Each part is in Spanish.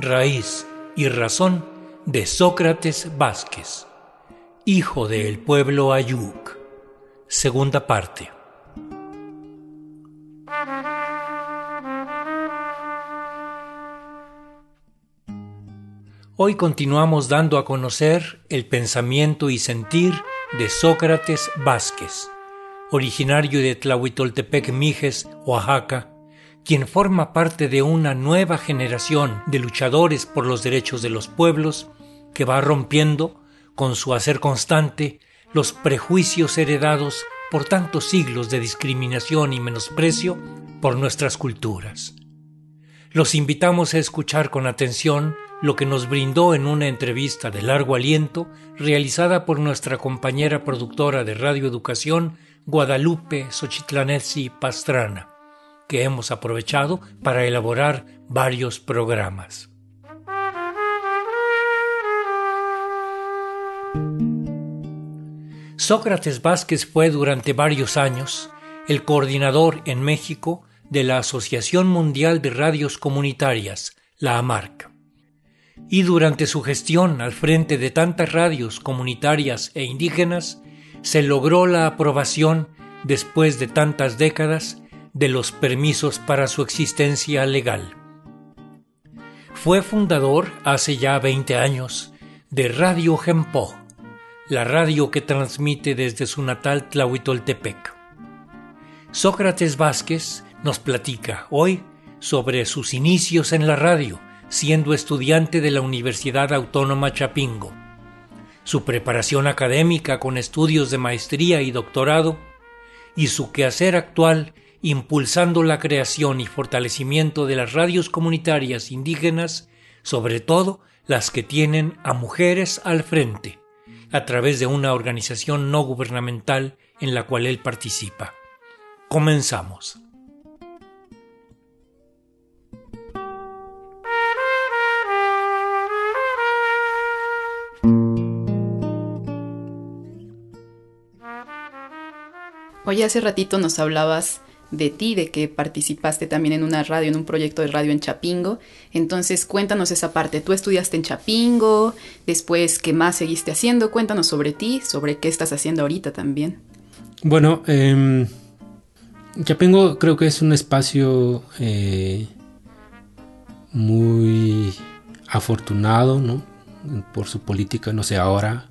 raíz y razón de Sócrates Vázquez, hijo del pueblo Ayuk. Segunda parte. Hoy continuamos dando a conocer el pensamiento y sentir de Sócrates Vázquez, originario de Tlahuitoltepec Mijes, Oaxaca, quien forma parte de una nueva generación de luchadores por los derechos de los pueblos que va rompiendo, con su hacer constante, los prejuicios heredados por tantos siglos de discriminación y menosprecio por nuestras culturas. Los invitamos a escuchar con atención lo que nos brindó en una entrevista de largo aliento realizada por nuestra compañera productora de Radio Educación, Guadalupe Xochitlanesi Pastrana, que hemos aprovechado para elaborar varios programas. Sócrates Vázquez fue durante varios años el coordinador en México de la Asociación Mundial de Radios Comunitarias, la AMARC y durante su gestión al frente de tantas radios comunitarias e indígenas, se logró la aprobación, después de tantas décadas, de los permisos para su existencia legal. Fue fundador, hace ya 20 años, de Radio Gempo, la radio que transmite desde su natal Tlahuitoltepec. Sócrates Vázquez nos platica hoy sobre sus inicios en la radio, siendo estudiante de la Universidad Autónoma Chapingo. Su preparación académica con estudios de maestría y doctorado y su quehacer actual impulsando la creación y fortalecimiento de las radios comunitarias indígenas, sobre todo las que tienen a mujeres al frente, a través de una organización no gubernamental en la cual él participa. Comenzamos. Oye, hace ratito nos hablabas de ti, de que participaste también en una radio, en un proyecto de radio en Chapingo. Entonces, cuéntanos esa parte. Tú estudiaste en Chapingo, después, ¿qué más seguiste haciendo? Cuéntanos sobre ti, sobre qué estás haciendo ahorita también. Bueno, eh, Chapingo creo que es un espacio eh, muy afortunado, ¿no? Por su política, no sé, ahora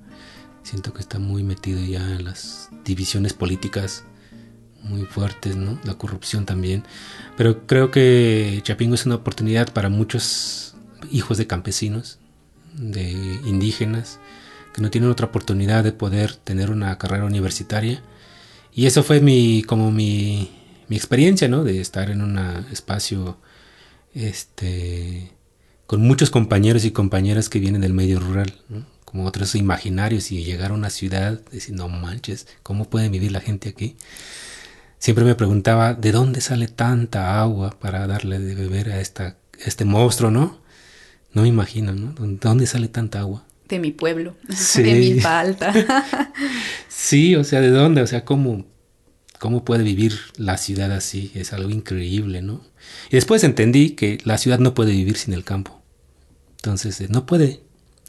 siento que está muy metido ya en las divisiones políticas muy fuertes, ¿no? La corrupción también. Pero creo que Chapingo es una oportunidad para muchos hijos de campesinos, de indígenas, que no tienen otra oportunidad de poder tener una carrera universitaria. Y eso fue mi, como mi, mi experiencia, ¿no? De estar en un espacio, este, con muchos compañeros y compañeras que vienen del medio rural, como otros imaginarios y llegar a una ciudad, decir, no manches, ¿cómo puede vivir la gente aquí? Siempre me preguntaba, ¿de dónde sale tanta agua para darle de beber a esta, este monstruo, no? No me imagino, ¿no? ¿De dónde sale tanta agua? De mi pueblo, de mi Alta. sí, o sea, ¿de dónde? O sea, ¿cómo, ¿cómo puede vivir la ciudad así? Es algo increíble, ¿no? Y después entendí que la ciudad no puede vivir sin el campo. Entonces, eh, no puede,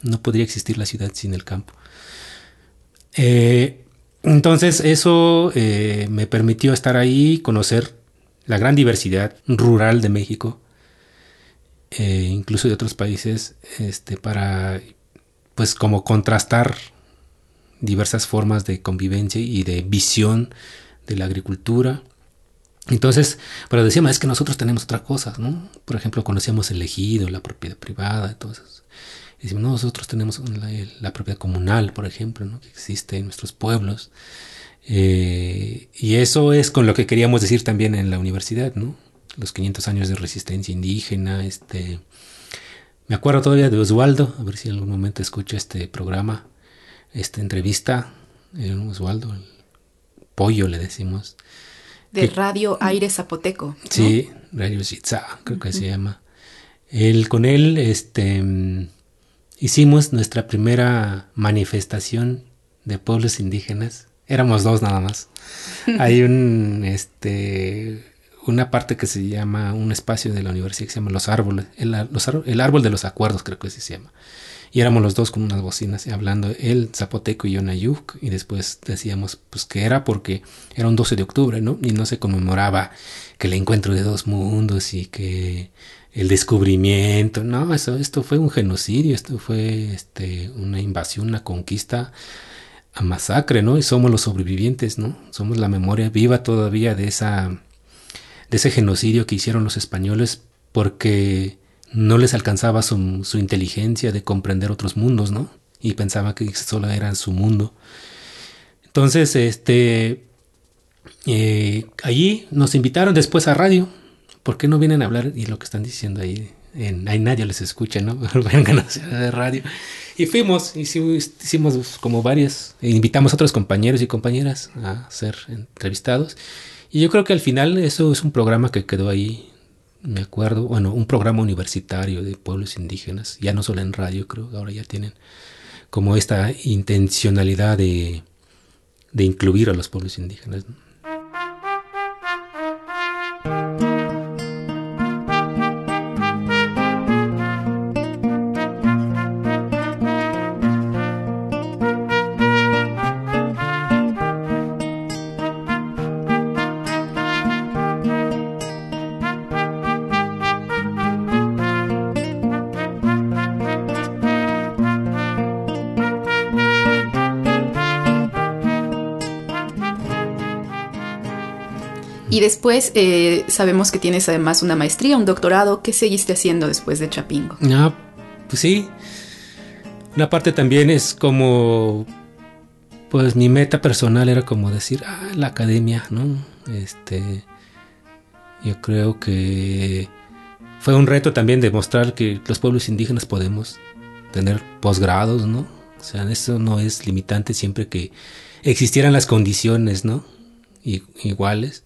no podría existir la ciudad sin el campo. Eh, entonces eso eh, me permitió estar ahí, conocer la gran diversidad rural de México, eh, incluso de otros países, este, para pues como contrastar diversas formas de convivencia y de visión de la agricultura. Entonces, pero decíamos, es que nosotros tenemos otras cosas, ¿no? Por ejemplo, conocíamos el ejido, la propiedad privada, entonces Decimos, nosotros tenemos la, propiedad comunal, por ejemplo, ¿no? que existe en nuestros pueblos. Eh, y eso es con lo que queríamos decir también en la universidad, ¿no? Los 500 años de resistencia indígena, este... Me acuerdo todavía de Oswaldo, a ver si en algún momento escucho este programa, esta entrevista, eh, Oswaldo, el pollo le decimos. De Radio Aire Zapoteco. Sí, Radio Zitza, creo que se llama. Él, con él, este hicimos nuestra primera manifestación de pueblos indígenas. Éramos dos nada más. Hay un, este, una parte que se llama, un espacio de la universidad que se llama Los Árboles, el, el árbol de los acuerdos creo que así se llama. Y éramos los dos con unas bocinas hablando, él zapoteco y yo nayuk, y después decíamos pues que era porque era un 12 de octubre, ¿no? Y no se conmemoraba que el encuentro de dos mundos y que el descubrimiento, no, eso, esto fue un genocidio, esto fue este, una invasión, una conquista a masacre, ¿no? Y somos los sobrevivientes, ¿no? Somos la memoria viva todavía de esa de ese genocidio que hicieron los españoles porque no les alcanzaba su, su inteligencia de comprender otros mundos, ¿no? Y pensaba que solo era su mundo. Entonces, este, eh, allí nos invitaron después a radio. ¿Por qué no vienen a hablar? Y lo que están diciendo ahí, en, ahí nadie les escucha, ¿no? Vengan a de radio. Y fuimos, hicimos, hicimos como varias, e invitamos a otros compañeros y compañeras a ser entrevistados. Y yo creo que al final eso es un programa que quedó ahí, me acuerdo, bueno, un programa universitario de pueblos indígenas, ya no solo en radio, creo, ahora ya tienen como esta intencionalidad de, de incluir a los pueblos indígenas. Y después eh, sabemos que tienes además una maestría, un doctorado. ¿Qué seguiste haciendo después de Chapingo? Ah, pues sí. Una parte también es como, pues mi meta personal era como decir, ah, la academia, ¿no? Este, yo creo que fue un reto también demostrar que los pueblos indígenas podemos tener posgrados, ¿no? O sea, eso no es limitante siempre que existieran las condiciones, ¿no? iguales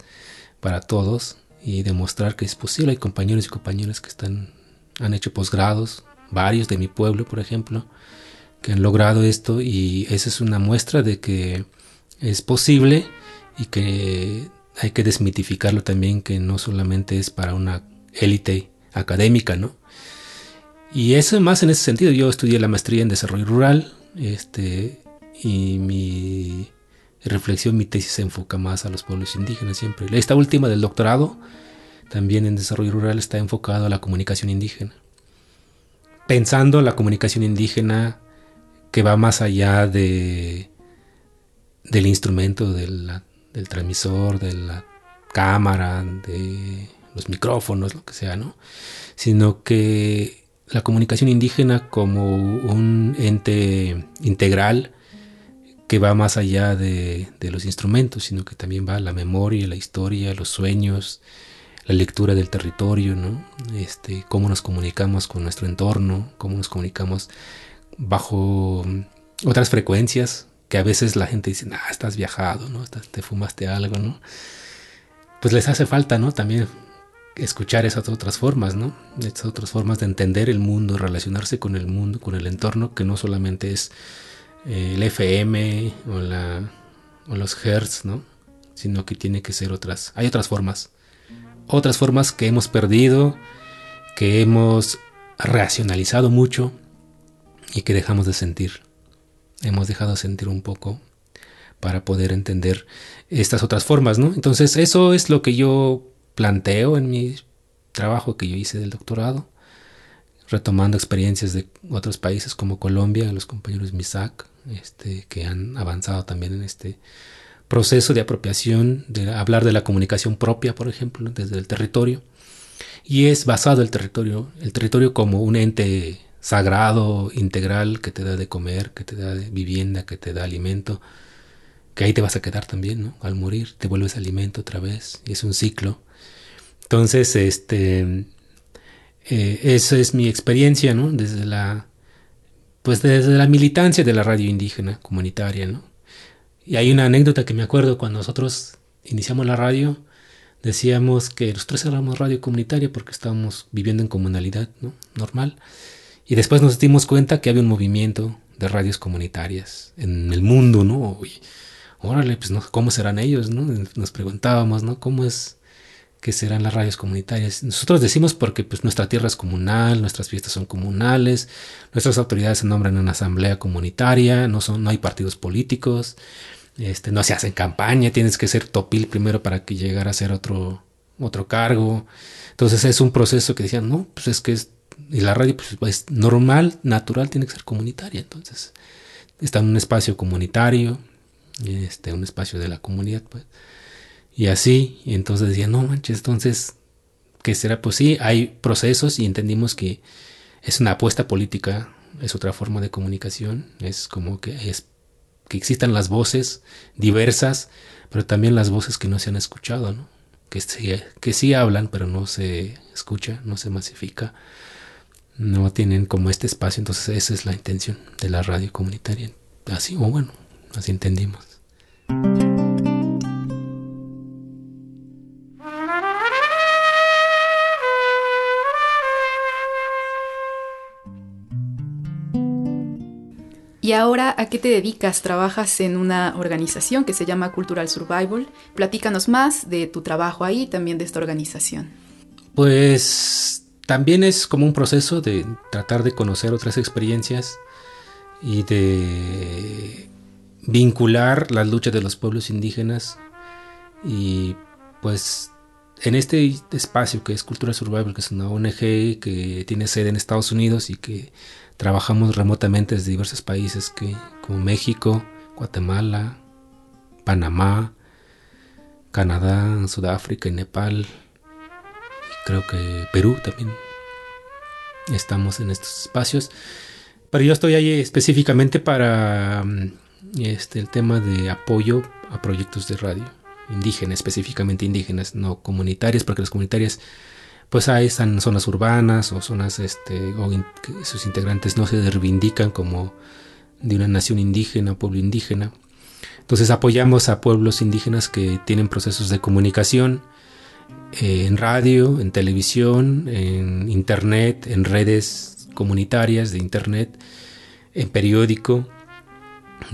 para todos y demostrar que es posible. Hay compañeros y compañeras que están, han hecho posgrados, varios de mi pueblo, por ejemplo, que han logrado esto y esa es una muestra de que es posible y que hay que desmitificarlo también, que no solamente es para una élite académica, ¿no? Y eso más en ese sentido. Yo estudié la maestría en desarrollo rural, este, y mi reflexión, mi tesis se enfoca más a los pueblos indígenas siempre. Esta última del doctorado, también en desarrollo rural, está enfocado a la comunicación indígena. Pensando la comunicación indígena que va más allá de, del instrumento, del transmisor, de la cámara, de los micrófonos, lo que sea, ¿no? Sino que la comunicación indígena como un ente integral va más allá de, los instrumentos, sino que también va la memoria, la historia, los sueños, la lectura del territorio, ¿no? Este, cómo nos comunicamos con nuestro entorno, cómo nos comunicamos bajo otras frecuencias, que a veces la gente dice, ah, estás viajado, ¿no? Te fumaste algo, ¿no? Pues les hace falta, ¿no? También escuchar esas otras formas, ¿no? Esas otras formas de entender el mundo, relacionarse con el mundo, con el entorno, que no solamente es el FM o, la, o los hertz, ¿no? Sino que tiene que ser otras. Hay otras formas. Otras formas que hemos perdido, que hemos racionalizado mucho y que dejamos de sentir. Hemos dejado de sentir un poco para poder entender estas otras formas, ¿no? Entonces eso es lo que yo planteo en mi trabajo que yo hice del doctorado, retomando experiencias de otros países como Colombia, los compañeros Misak, este, que han avanzado también en este proceso de apropiación, de hablar de la comunicación propia, por ejemplo, desde el territorio. Y es basado el territorio, el territorio como un ente sagrado, integral, que te da de comer, que te da de vivienda, que te da alimento, que ahí te vas a quedar también, ¿no? Al morir te vuelves alimento otra vez, y es un ciclo. Entonces, este, eh, esa es mi experiencia, ¿no? Desde la pues desde la militancia de la radio indígena comunitaria, ¿no? Y hay una anécdota que me acuerdo cuando nosotros iniciamos la radio, decíamos que nosotros éramos radio comunitaria porque estábamos viviendo en comunalidad, ¿no? Normal. Y después nos dimos cuenta que había un movimiento de radios comunitarias en el mundo, ¿no? Órale, pues, ¿no? ¿cómo serán ellos, no? Nos preguntábamos, ¿no? ¿Cómo es que serán las radios comunitarias. Nosotros decimos porque pues, nuestra tierra es comunal, nuestras fiestas son comunales, nuestras autoridades se nombran en una asamblea comunitaria, no, son, no hay partidos políticos, este, no se hacen campaña, tienes que ser topil primero para que llegara a ser otro, otro cargo. Entonces es un proceso que decían, no, pues es que es, y la radio pues, es normal, natural, tiene que ser comunitaria. Entonces está en un espacio comunitario, este, un espacio de la comunidad, pues. Y así, entonces decía, no manches, entonces, ¿qué será? Pues sí, hay procesos y entendimos que es una apuesta política, es otra forma de comunicación, es como que es que existan las voces diversas, pero también las voces que no se han escuchado, ¿no? Que sí, que sí hablan, pero no se escucha, no se masifica, no tienen como este espacio, entonces esa es la intención de la radio comunitaria. Así, o bueno, así entendimos. ¿Y ahora a qué te dedicas? Trabajas en una organización que se llama Cultural Survival. Platícanos más de tu trabajo ahí, también de esta organización. Pues también es como un proceso de tratar de conocer otras experiencias y de vincular las luchas de los pueblos indígenas y pues en este espacio que es Cultural Survival, que es una ONG que tiene sede en Estados Unidos y que Trabajamos remotamente desde diversos países como México, Guatemala, Panamá, Canadá, Sudáfrica y Nepal. Y creo que Perú también. Estamos en estos espacios. Pero yo estoy ahí específicamente para mm, este, el tema de apoyo a proyectos de radio indígenas, específicamente indígenas, no comunitarias, porque las comunitarias pues ahí están zonas urbanas o zonas este, o sus integrantes no se reivindican como de una nación indígena, pueblo indígena. Entonces apoyamos a pueblos indígenas que tienen procesos de comunicación eh, en radio, en televisión, en internet, en redes comunitarias de internet, en periódico,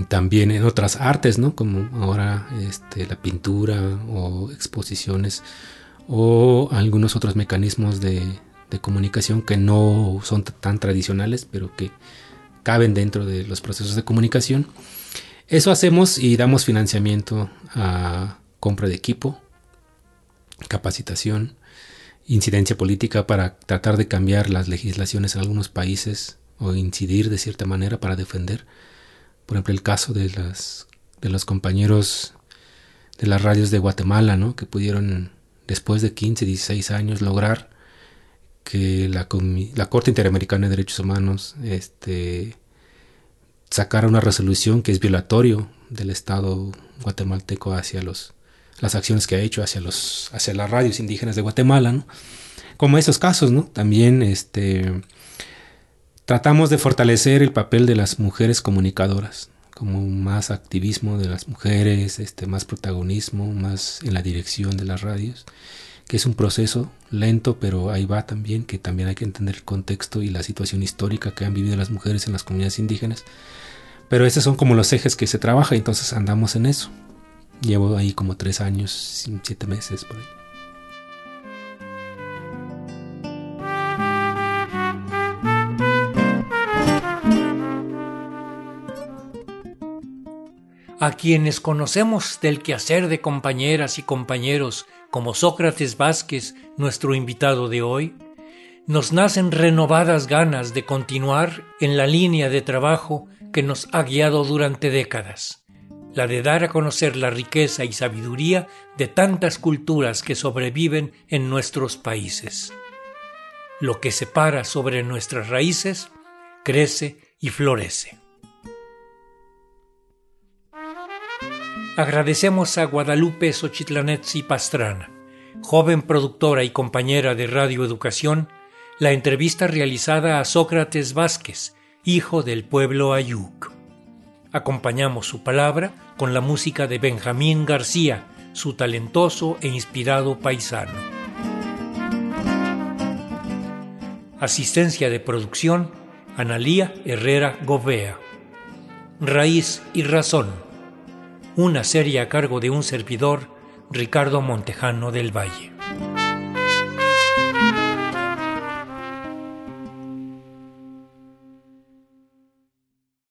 también en otras artes, ¿no? Como ahora este, la pintura o exposiciones o algunos otros mecanismos de, comunicación que no son tan tradicionales, pero que caben dentro de los procesos de comunicación. Eso hacemos y damos financiamiento a compra de equipo, capacitación, incidencia política para tratar de cambiar las legislaciones en algunos países o incidir de cierta manera para defender, por ejemplo, el caso de, las, de los compañeros de las radios de Guatemala, ¿no? que pudieron después de 15, 16 años, lograr que la, la Corte Interamericana de Derechos Humanos este, sacara una resolución que es violatorio del Estado guatemalteco hacia los, las acciones que ha hecho hacia, los, hacia las radios indígenas de Guatemala. Como esos casos, ¿no? También este, tratamos de fortalecer el papel de las mujeres comunicadoras como más activismo de las mujeres, este, más protagonismo, más en la dirección de las radios, que es un proceso lento, pero ahí va también, que también hay que entender el contexto y la situación histórica que han vivido las mujeres en las comunidades indígenas. Pero esos son como los ejes que se trabaja, entonces andamos en eso. Llevo ahí como tres años, siete meses por ahí. A quienes conocemos del quehacer de compañeras y compañeros como Sócrates Vázquez, nuestro invitado de hoy, nos nacen renovadas ganas de continuar en la línea de trabajo que nos ha guiado durante décadas, la de dar a conocer la riqueza y sabiduría de tantas culturas que sobreviven en nuestros países. Lo que se para sobre nuestras raíces crece y florece. Agradecemos a Guadalupe Xochitlanetzi Pastrana, joven productora y compañera de Radio Educación, la entrevista realizada a Sócrates Vázquez, hijo del pueblo Ayuk. Acompañamos su palabra con la música de Benjamín García, su talentoso e inspirado paisano. Asistencia de producción, Analía Herrera Govea. Raíz y razón una serie a cargo de un servidor, Ricardo Montejano del Valle.